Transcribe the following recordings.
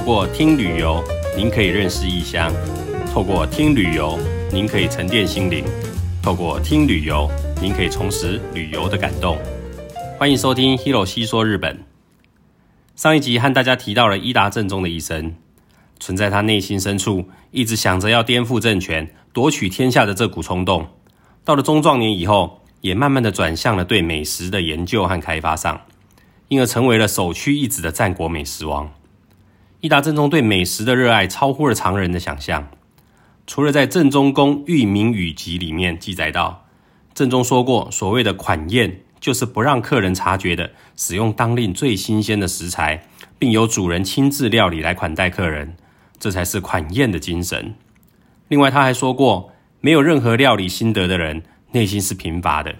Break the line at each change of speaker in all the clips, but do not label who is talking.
透过听旅游，您可以认识异乡；透过听旅游，您可以沉淀心灵；透过听旅游，您可以重拾旅游的感动。欢迎收听 Hero 西说日本。上一集和大家提到了伊达正宗的一生，存在他内心深处一直想着要颠覆政权、夺取天下的这股冲动。到了中壮年以后，也慢慢的转向了对美食的研究和开发上，因而成为了首屈一指的战国美食王。伊达正宗对美食的热爱超乎了常人的想象。除了在《正宗公御名语集》里面记载到，正宗说过，所谓的款宴就是不让客人察觉的使用当令最新鲜的食材，并由主人亲自料理来款待客人，这才是款宴的精神。另外，他还说过，没有任何料理心得的人，内心是贫乏的。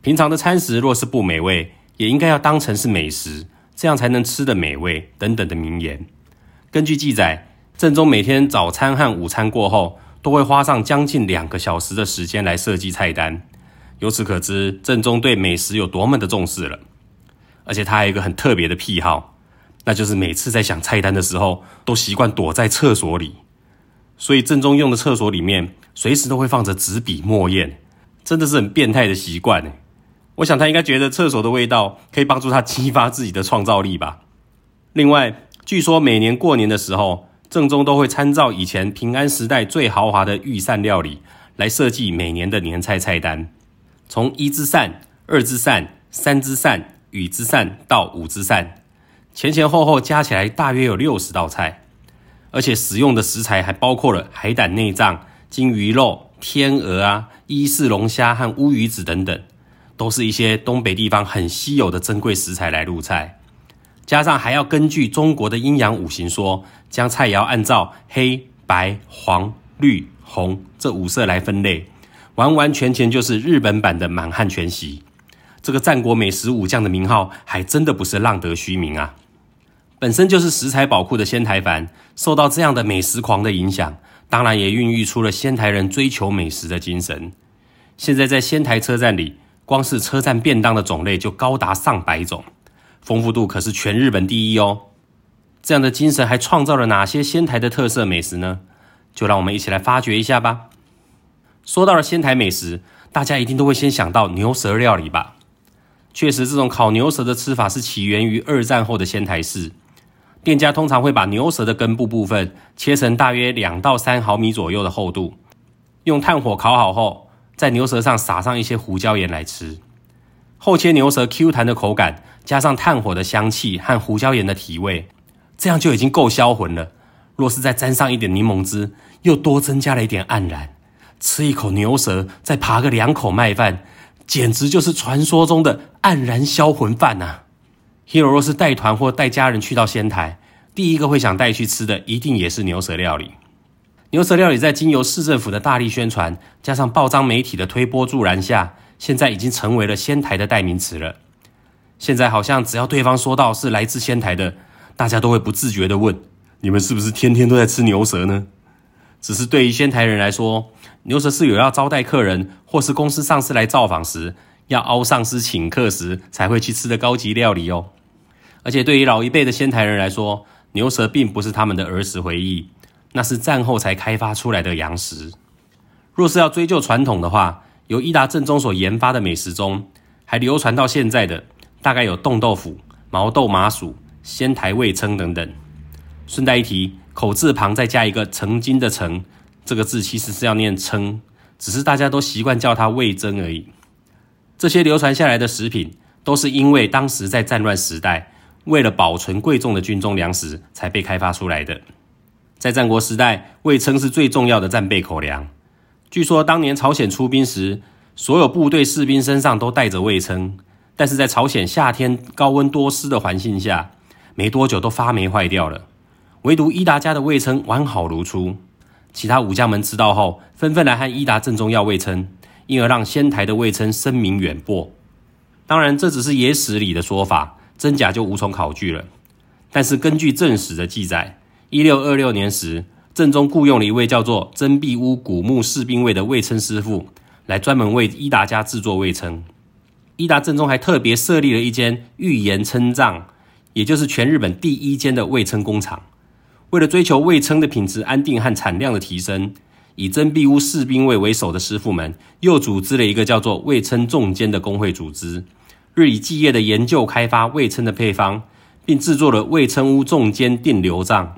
平常的餐食若是不美味，也应该要当成是美食。这样才能吃得美味等等的名言。根据记载，正宗每天早餐和午餐过后，都会花上将近两个小时的时间来设计菜单。由此可知，正宗对美食有多么的重视了。而且他还有一个很特别的癖好，那就是每次在想菜单的时候，都习惯躲在厕所里。所以正宗用的厕所里面，随时都会放着纸笔墨砚，真的是很变态的习惯我想他应该觉得厕所的味道可以帮助他激发自己的创造力吧。另外，据说每年过年的时候，正宗都会参照以前平安时代最豪华的御膳料理来设计每年的年菜菜单，从一之膳、二之膳、三之膳、羽之膳到五之膳，前前后后加起来大约有六十道菜，而且使用的食材还包括了海胆内脏、金鱼肉、天鹅啊、伊势龙虾和乌鱼子等等。都是一些东北地方很稀有的珍贵食材来入菜，加上还要根据中国的阴阳五行说，将菜肴按照黑白黄绿红这五色来分类，完完全全就是日本版的满汉全席。这个战国美食武将的名号还真的不是浪得虚名啊！本身就是食材宝库的仙台藩，受到这样的美食狂的影响，当然也孕育出了仙台人追求美食的精神。现在在仙台车站里。光是车站便当的种类就高达上百种，丰富度可是全日本第一哦。这样的精神还创造了哪些仙台的特色美食呢？就让我们一起来发掘一下吧。说到了仙台美食，大家一定都会先想到牛舌料理吧？确实，这种烤牛舌的吃法是起源于二战后的仙台市。店家通常会把牛舌的根部部分切成大约两到三毫米左右的厚度，用炭火烤好后。在牛舌上撒上一些胡椒盐来吃，厚切牛舌 Q 弹的口感，加上炭火的香气和胡椒盐的提味，这样就已经够销魂了。若是再沾上一点柠檬汁，又多增加了一点黯然，吃一口牛舌，再扒个两口麦饭，简直就是传说中的黯然销魂饭呐！Hero 若是带团或带家人去到仙台，第一个会想带去吃的，一定也是牛舌料理。牛舌料理在经由市政府的大力宣传，加上报章媒体的推波助澜下，现在已经成为了仙台的代名词了。现在好像只要对方说到是来自仙台的，大家都会不自觉的问：你们是不是天天都在吃牛舌呢？只是对于仙台人来说，牛舌是有要招待客人或是公司上司来造访时，要凹上司请客时才会去吃的高级料理哦。而且对于老一辈的仙台人来说，牛舌并不是他们的儿时回忆。那是战后才开发出来的洋食。若是要追究传统的话，由伊达正宗所研发的美食中，还流传到现在的，大概有冻豆腐、毛豆麻薯、仙台味噌等等。顺带一提，口字旁再加一个曾经的曾，这个字其实是要念称，只是大家都习惯叫它味噌而已。这些流传下来的食品，都是因为当时在战乱时代，为了保存贵重的军中粮食，才被开发出来的。在战国时代，味噌是最重要的战备口粮。据说当年朝鲜出兵时，所有部队士兵身上都带着味噌，但是在朝鲜夏天高温多湿的环境下，没多久都发霉坏掉了。唯独伊达家的味称完好如初。其他武将们知道后，纷纷来和伊达正宗要味称，因而让仙台的味称声名远播。当然，这只是野史里的说法，真假就无从考据了。但是根据正史的记载。一六二六年时，正宗雇佣了一位叫做真壁屋古木士兵卫的味称师傅，来专门为伊达家制作味称。伊达正宗还特别设立了一间御盐称藏，也就是全日本第一间的味称工厂。为了追求味噌的品质安定和产量的提升，以真壁屋士兵卫为首的师傅们又组织了一个叫做味噌重监的工会组织，日以继夜的研究开发味噌的配方，并制作了味噌屋重监定流账。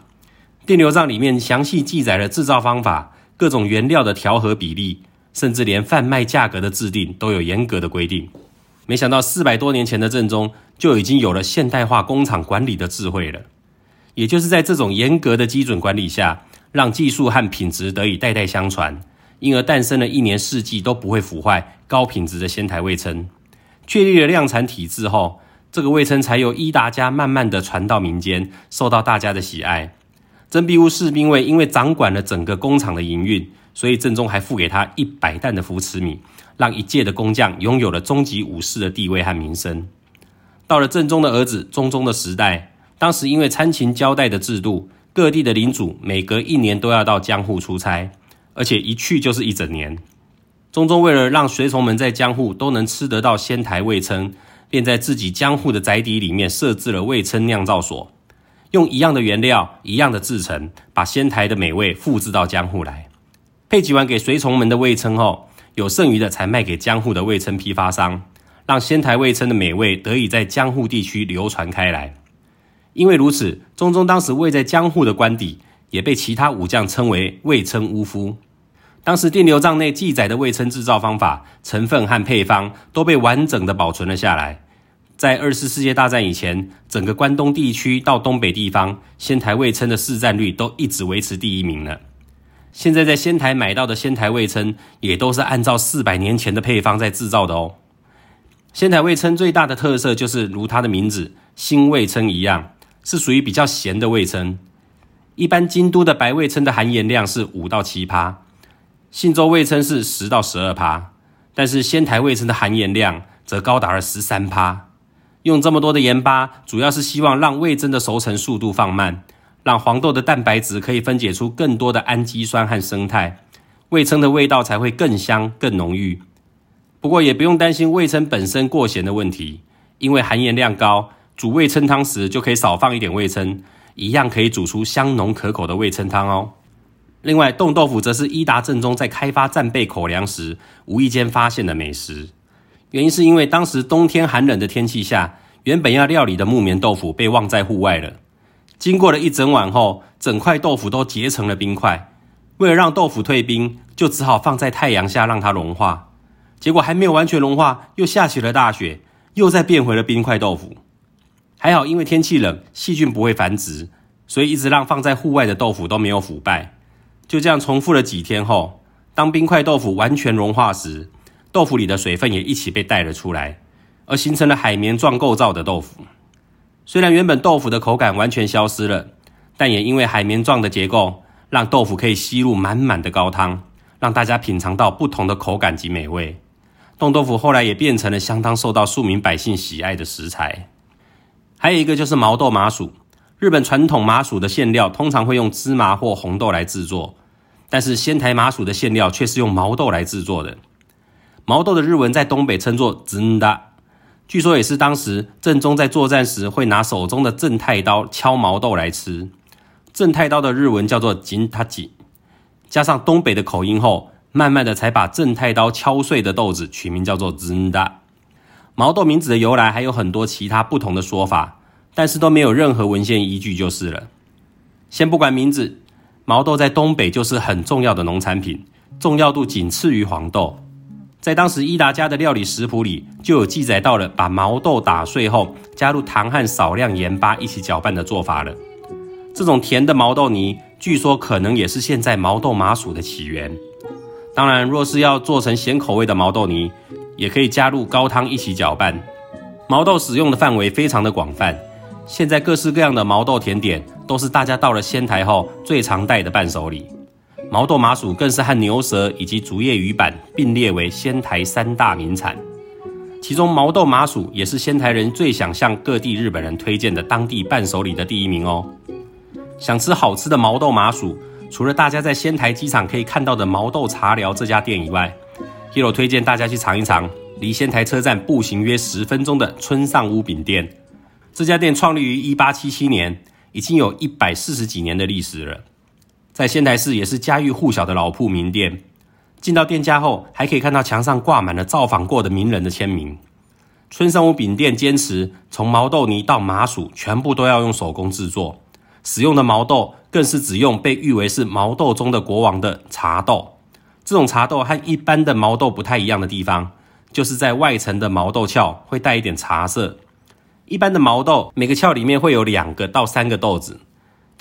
定流账里面详细记载了制造方法、各种原料的调和比例。甚至连贩卖价格的制定都有严格的规定。没想到四百多年前的正宗就已经有了现代化工厂管理的智慧了。也就是在这种严格的基准管理下，让技术和品质得以代代相传，因而诞生了一年四季都不会腐坏、高品质的仙台味噌。确立了量产体制后，这个味噌才由伊达家慢慢的传到民间，受到大家的喜爱。真庇屋士兵卫因为掌管了整个工厂的营运。所以正宗还付给他一百担的扶持米，让一届的工匠拥有了中级武士的地位和名声。到了正宗的儿子中宗的时代，当时因为参勤交代的制度，各地的领主每隔一年都要到江户出差，而且一去就是一整年。中宗为了让随从们在江户都能吃得到仙台味噌，便在自己江户的宅邸里面设置了味噌酿造所，用一样的原料、一样的制成，把仙台的美味复制到江户来。配给完给随从们的味噌后，有剩余的才卖给江户的味噌批发商，让仙台味噌的美味得以在江户地区流传开来。因为如此，中宗当时位在江户的官邸，也被其他武将称为味称屋夫。当时电流帐内记载的味称制造方法、成分和配方都被完整的保存了下来。在二次世界大战以前，整个关东地区到东北地方，仙台味噌的市占率都一直维持第一名呢。现在在仙台买到的仙台味噌，也都是按照四百年前的配方在制造的哦。仙台味噌最大的特色就是如它的名字新味噌一样，是属于比较咸的味噌。一般京都的白味噌的含盐量是五到七趴，信州味噌是十到十二趴，但是仙台味噌的含盐量则高达了十三趴。用这么多的盐巴，主要是希望让味噌的熟成速度放慢。让黄豆的蛋白质可以分解出更多的氨基酸和生态，味噌的味道才会更香更浓郁。不过也不用担心味噌本身过咸的问题，因为含盐量高，煮味噌汤时就可以少放一点味噌，一样可以煮出香浓可口的味噌汤哦。另外，冻豆腐则是伊达正宗在开发战备口粮时无意间发现的美食，原因是因为当时冬天寒冷的天气下，原本要料理的木棉豆腐被忘在户外了。经过了一整晚后，整块豆腐都结成了冰块。为了让豆腐退冰，就只好放在太阳下让它融化。结果还没有完全融化，又下起了大雪，又再变回了冰块豆腐。还好，因为天气冷，细菌不会繁殖，所以一直让放在户外的豆腐都没有腐败。就这样重复了几天后，当冰块豆腐完全融化时，豆腐里的水分也一起被带了出来，而形成了海绵状构造的豆腐。虽然原本豆腐的口感完全消失了，但也因为海绵状的结构，让豆腐可以吸入满满的高汤，让大家品尝到不同的口感及美味。冻豆腐后来也变成了相当受到庶民百姓喜爱的食材。还有一个就是毛豆麻薯，日本传统麻薯的馅料通常会用芝麻或红豆来制作，但是仙台麻薯的馅料却是用毛豆来制作的。毛豆的日文在东北称作“ n 达”。据说也是当时正宗在作战时会拿手中的正太刀敲毛豆来吃。正太刀的日文叫做金塔吉，加上东北的口音后，慢慢的才把正太刀敲碎的豆子取名叫做 Zinda。毛豆名字的由来还有很多其他不同的说法，但是都没有任何文献依据就是了。先不管名字，毛豆在东北就是很重要的农产品，重要度仅次于黄豆。在当时伊达家的料理食谱里，就有记载到了把毛豆打碎后，加入糖和少量盐巴一起搅拌的做法了。这种甜的毛豆泥，据说可能也是现在毛豆麻薯的起源。当然，若是要做成咸口味的毛豆泥，也可以加入高汤一起搅拌。毛豆使用的范围非常的广泛，现在各式各样的毛豆甜点，都是大家到了仙台后最常带的伴手礼。毛豆麻薯更是和牛舌以及竹叶鱼板并列为仙台三大名产，其中毛豆麻薯也是仙台人最想向各地日本人推荐的当地伴手礼的第一名哦。想吃好吃的毛豆麻薯，除了大家在仙台机场可以看到的毛豆茶寮这家店以外，Hero 推荐大家去尝一尝离仙台车站步行约十分钟的村上屋饼店。这家店创立于一八七七年，已经有一百四十几年的历史了。在仙台市也是家喻户晓的老铺名店。进到店家后，还可以看到墙上挂满了造访过的名人的签名。春生屋饼店坚持从毛豆泥到麻薯，全部都要用手工制作，使用的毛豆更是只用被誉为是毛豆中的国王的茶豆。这种茶豆和一般的毛豆不太一样的地方，就是在外层的毛豆鞘会带一点茶色。一般的毛豆每个鞘里面会有两个到三个豆子，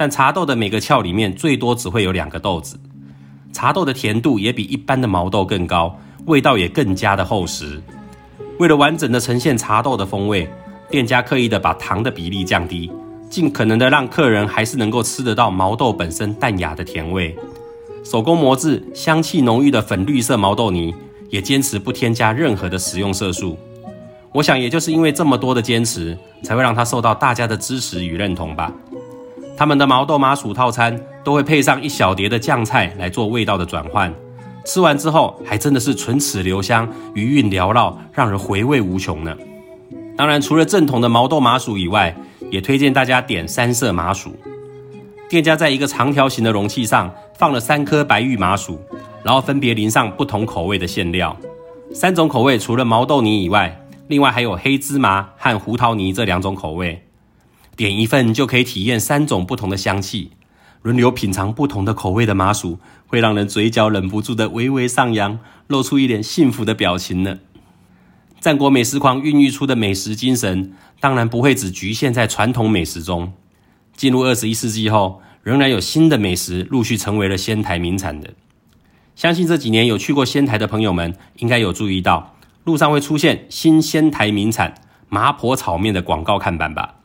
但茶豆的每个鞘里面最多只会有两个豆子。茶豆的甜度也比一般的毛豆更高，味道也更加的厚实。为了完整的呈现茶豆的风味，店家刻意的把糖的比例降低，尽可能的让客人还是能够吃得到毛豆本身淡雅的甜味。手工磨制、香气浓郁的粉绿色毛豆泥，也坚持不添加任何的食用色素。我想，也就是因为这么多的坚持，才会让它受到大家的支持与认同吧。他们的毛豆麻薯套餐都会配上一小碟的酱菜来做味道的转换。吃完之后，还真的是唇齿留香，余韵缭绕，让人回味无穷呢。当然，除了正统的毛豆麻薯以外，也推荐大家点三色麻薯。店家在一个长条形的容器上放了三颗白玉麻薯，然后分别淋上不同口味的馅料。三种口味除了毛豆泥以外，另外还有黑芝麻和胡桃泥这两种口味。点一份就可以体验三种不同的香气。轮流品尝不同的口味的麻薯，会让人嘴角忍不住的微微上扬，露出一脸幸福的表情呢。战国美食狂孕育出的美食精神，当然不会只局限在传统美食中。进入二十一世纪后，仍然有新的美食陆续成为了仙台名产的。相信这几年有去过仙台的朋友们，应该有注意到路上会出现新仙台名产麻婆炒面的广告看板吧？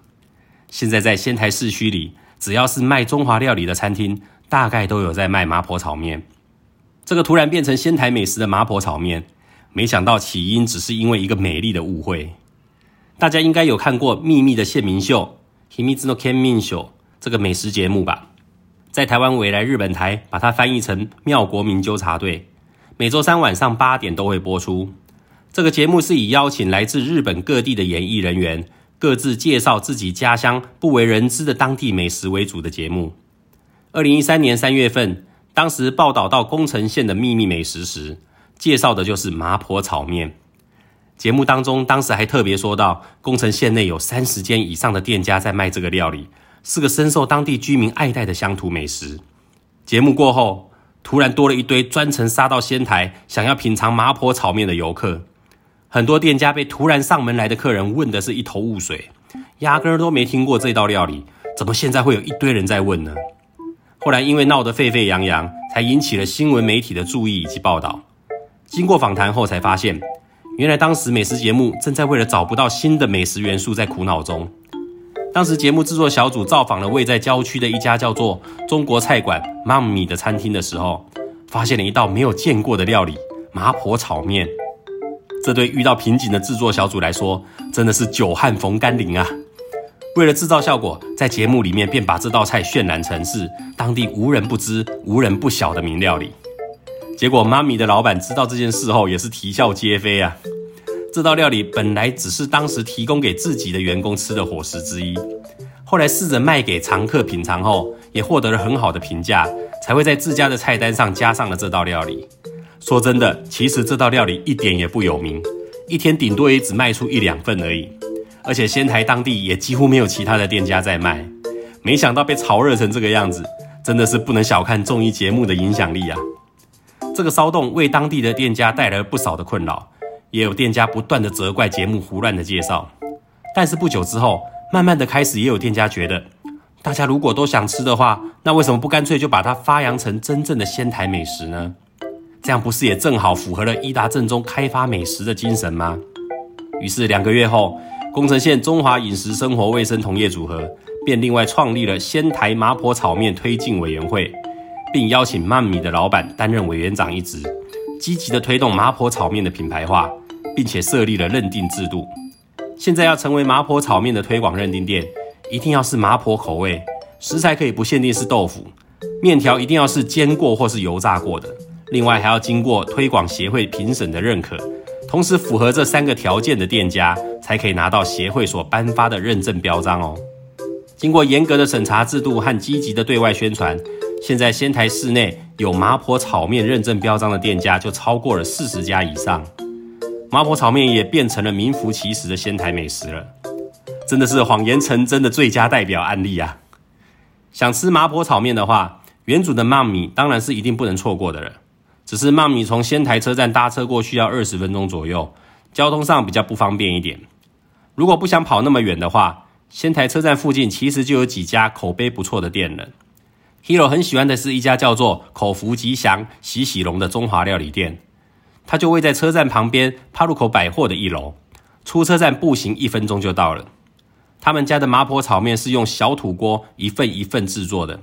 现在在仙台市区里。只要是卖中华料理的餐厅，大概都有在卖麻婆炒面。这个突然变成仙台美食的麻婆炒面，没想到起因只是因为一个美丽的误会。大家应该有看过《秘密的县民秀》（Himizu no Kenmin Show） 这个美食节目吧？在台湾未来日本台把它翻译成《妙国民纠察队》，每周三晚上八点都会播出。这个节目是以邀请来自日本各地的演艺人员。各自介绍自己家乡不为人知的当地美食为主的节目。二零一三年三月份，当时报道到宫城县的秘密美食时，介绍的就是麻婆炒面。节目当中，当时还特别说到，宫城县内有三十间以上的店家在卖这个料理，是个深受当地居民爱戴的乡土美食。节目过后，突然多了一堆专程杀到仙台，想要品尝麻婆炒面的游客。很多店家被突然上门来的客人问的是一头雾水，压根儿都没听过这道料理，怎么现在会有一堆人在问呢？后来因为闹得沸沸扬扬，才引起了新闻媒体的注意以及报道。经过访谈后才发现，原来当时美食节目正在为了找不到新的美食元素在苦恼中。当时节目制作小组造访了位在郊区的一家叫做“中国菜馆妈咪”的餐厅的时候，发现了一道没有见过的料理——麻婆炒面。这对遇到瓶颈的制作小组来说，真的是久旱逢甘霖啊！为了制造效果，在节目里面便把这道菜渲染成是当地无人不知、无人不晓的名料理。结果，妈咪的老板知道这件事后，也是啼笑皆非啊！这道料理本来只是当时提供给自己的员工吃的伙食之一，后来试着卖给常客品尝后，也获得了很好的评价，才会在自家的菜单上加上了这道料理。说真的，其实这道料理一点也不有名，一天顶多也只卖出一两份而已。而且仙台当地也几乎没有其他的店家在卖。没想到被炒热成这个样子，真的是不能小看综艺节目的影响力啊！这个骚动为当地的店家带来了不少的困扰，也有店家不断的责怪节目胡乱的介绍。但是不久之后，慢慢的开始也有店家觉得，大家如果都想吃的话，那为什么不干脆就把它发扬成真正的仙台美食呢？这样不是也正好符合了伊达正宗开发美食的精神吗？于是两个月后，宫城县中华饮食生活卫生同业组合便另外创立了仙台麻婆炒面推进委员会，并邀请曼米的老板担任委员长一职，积极的推动麻婆炒面的品牌化，并且设立了认定制度。现在要成为麻婆炒面的推广认定店，一定要是麻婆口味，食材可以不限定是豆腐，面条一定要是煎过或是油炸过的。另外还要经过推广协会评审的认可，同时符合这三个条件的店家才可以拿到协会所颁发的认证标章哦。经过严格的审查制度和积极的对外宣传，现在仙台市内有麻婆炒面认证标章的店家就超过了四十家以上。麻婆炒面也变成了名副其实的仙台美食了，真的是谎言成真的最佳代表案例啊！想吃麻婆炒面的话，原主的妈咪当然是一定不能错过的了。只是妈咪从仙台车站搭车过去要二十分钟左右，交通上比较不方便一点。如果不想跑那么远的话，仙台车站附近其实就有几家口碑不错的店了。Hero 很喜欢的是一家叫做“口福吉祥喜喜龙”的中华料理店，它就位在车站旁边帕路口百货的一楼，出车站步行一分钟就到了。他们家的麻婆炒面是用小土锅一份一份制作的，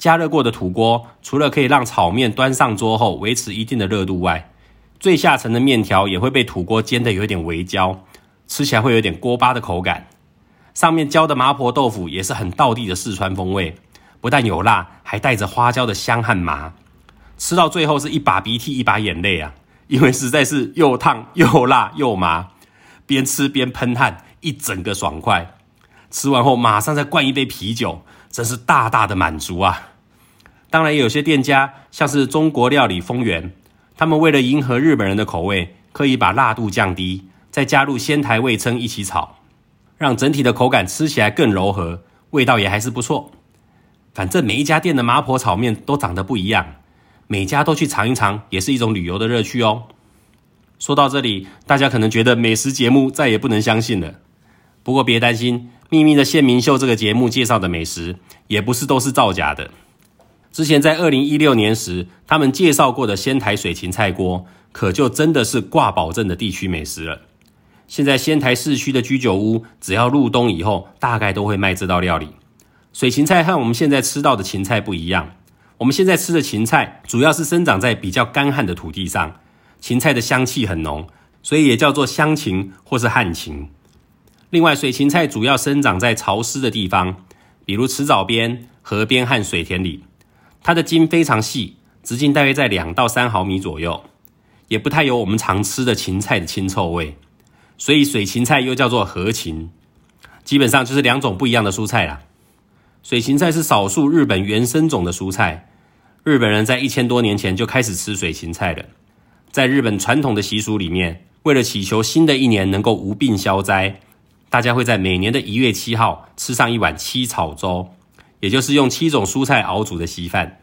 加热过的土锅除了可以让炒面端上桌后维持一定的热度外，最下层的面条也会被土锅煎得有点微焦，吃起来会有点锅巴的口感。上面浇的麻婆豆腐也是很道地的四川风味，不但有辣，还带着花椒的香和麻。吃到最后是一把鼻涕一把眼泪啊，因为实在是又烫又辣又麻，边吃边喷汗，一整个爽快。吃完后马上再灌一杯啤酒，真是大大的满足啊！当然，有些店家像是中国料理丰源，他们为了迎合日本人的口味，刻意把辣度降低，再加入仙台味噌一起炒。让整体的口感吃起来更柔和，味道也还是不错。反正每一家店的麻婆炒面都长得不一样，每家都去尝一尝，也是一种旅游的乐趣哦。说到这里，大家可能觉得美食节目再也不能相信了。不过别担心，《秘密的县民秀》这个节目介绍的美食，也不是都是造假的。之前在二零一六年时，他们介绍过的仙台水芹菜锅，可就真的是挂保证的地区美食了。现在仙台市区的居酒屋，只要入冬以后，大概都会卖这道料理。水芹菜和我们现在吃到的芹菜不一样，我们现在吃的芹菜主要是生长在比较干旱的土地上，芹菜的香气很浓，所以也叫做香芹或是旱芹。另外，水芹菜主要生长在潮湿的地方，比如池沼边、河边和水田里，它的茎非常细，直径大约在两到三毫米左右，也不太有我们常吃的芹菜的青臭味。所以水芹菜又叫做禾芹，基本上就是两种不一样的蔬菜啦。水芹菜是少数日本原生种的蔬菜，日本人在一千多年前就开始吃水芹菜了。在日本传统的习俗里面，为了祈求新的一年能够无病消灾，大家会在每年的一月七号吃上一碗七草粥，也就是用七种蔬菜熬煮的稀饭。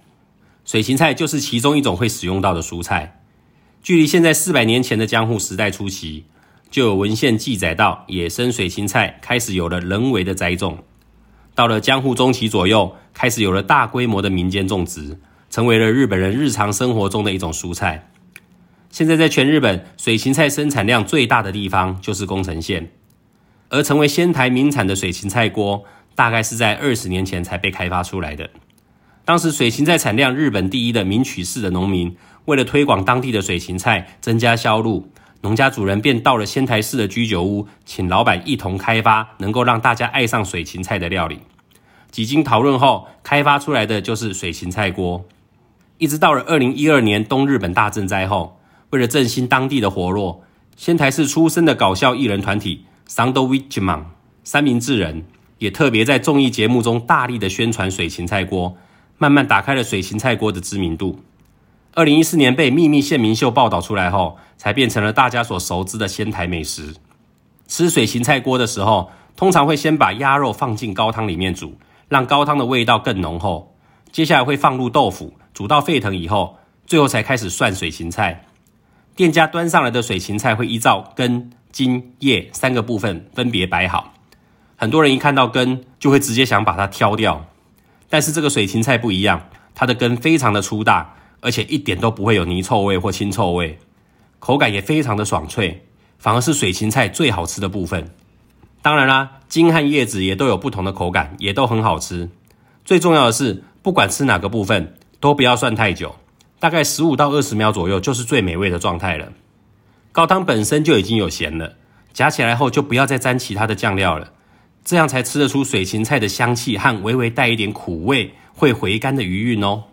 水芹菜就是其中一种会使用到的蔬菜。距离现在四百年前的江户时代初期。就有文献记载到，野生水芹菜开始有了人为的栽种。到了江户中期左右，开始有了大规模的民间种植，成为了日本人日常生活中的一种蔬菜。现在在全日本，水芹菜生产量最大的地方就是宫城县，而成为仙台名产的水芹菜锅，大概是在二十年前才被开发出来的。当时水芹菜产量日本第一的名取市的农民，为了推广当地的水芹菜，增加销路。农家主人便到了仙台市的居酒屋，请老板一同开发能够让大家爱上水芹菜的料理。几经讨论后，开发出来的就是水芹菜锅。一直到了二零一二年东日本大震灾后，为了振兴当地的活络，仙台市出身的搞笑艺人团体 Soundwitchman 三明治人也特别在综艺节目中大力的宣传水芹菜锅，慢慢打开了水芹菜锅的知名度。二零一四年被《秘密县民秀》报道出来后，才变成了大家所熟知的仙台美食。吃水芹菜锅的时候，通常会先把鸭肉放进高汤里面煮，让高汤的味道更浓厚。接下来会放入豆腐，煮到沸腾以后，最后才开始涮水芹菜。店家端上来的水芹菜会依照根、茎、叶三个部分分别摆好。很多人一看到根，就会直接想把它挑掉。但是这个水芹菜不一样，它的根非常的粗大。而且一点都不会有泥臭味或腥臭味，口感也非常的爽脆，反而是水芹菜最好吃的部分。当然啦，茎和叶子也都有不同的口感，也都很好吃。最重要的是，不管吃哪个部分，都不要涮太久，大概十五到二十秒左右就是最美味的状态了。高汤本身就已经有咸了，夹起来后就不要再沾其他的酱料了，这样才吃得出水芹菜的香气和微微带一点苦味，会回甘的余韵哦。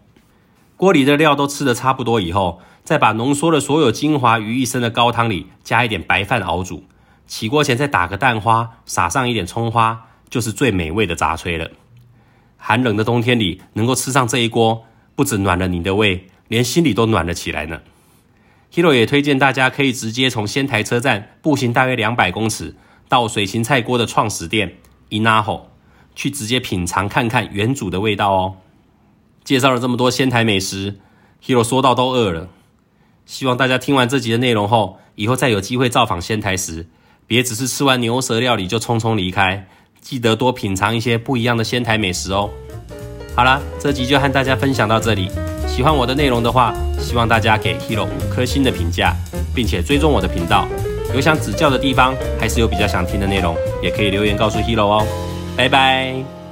锅里的料都吃得差不多以后，再把浓缩了所有精华于一身的高汤里加一点白饭熬煮。起锅前再打个蛋花，撒上一点葱花，就是最美味的杂炊了。寒冷的冬天里，能够吃上这一锅，不止暖了你的胃，连心里都暖了起来呢。Hero 也推荐大家可以直接从仙台车站步行大约两百公尺，到水芹菜锅的创始店 Inaho 去直接品尝看看原主的味道哦。介绍了这么多仙台美食，Hero 说到都饿了。希望大家听完这集的内容后，以后再有机会造访仙台时，别只是吃完牛舌料理就匆匆离开，记得多品尝一些不一样的仙台美食哦。好了，这集就和大家分享到这里。喜欢我的内容的话，希望大家给 Hero 五颗星的评价，并且追踪我的频道。有想指教的地方，还是有比较想听的内容，也可以留言告诉 Hero 哦。拜拜。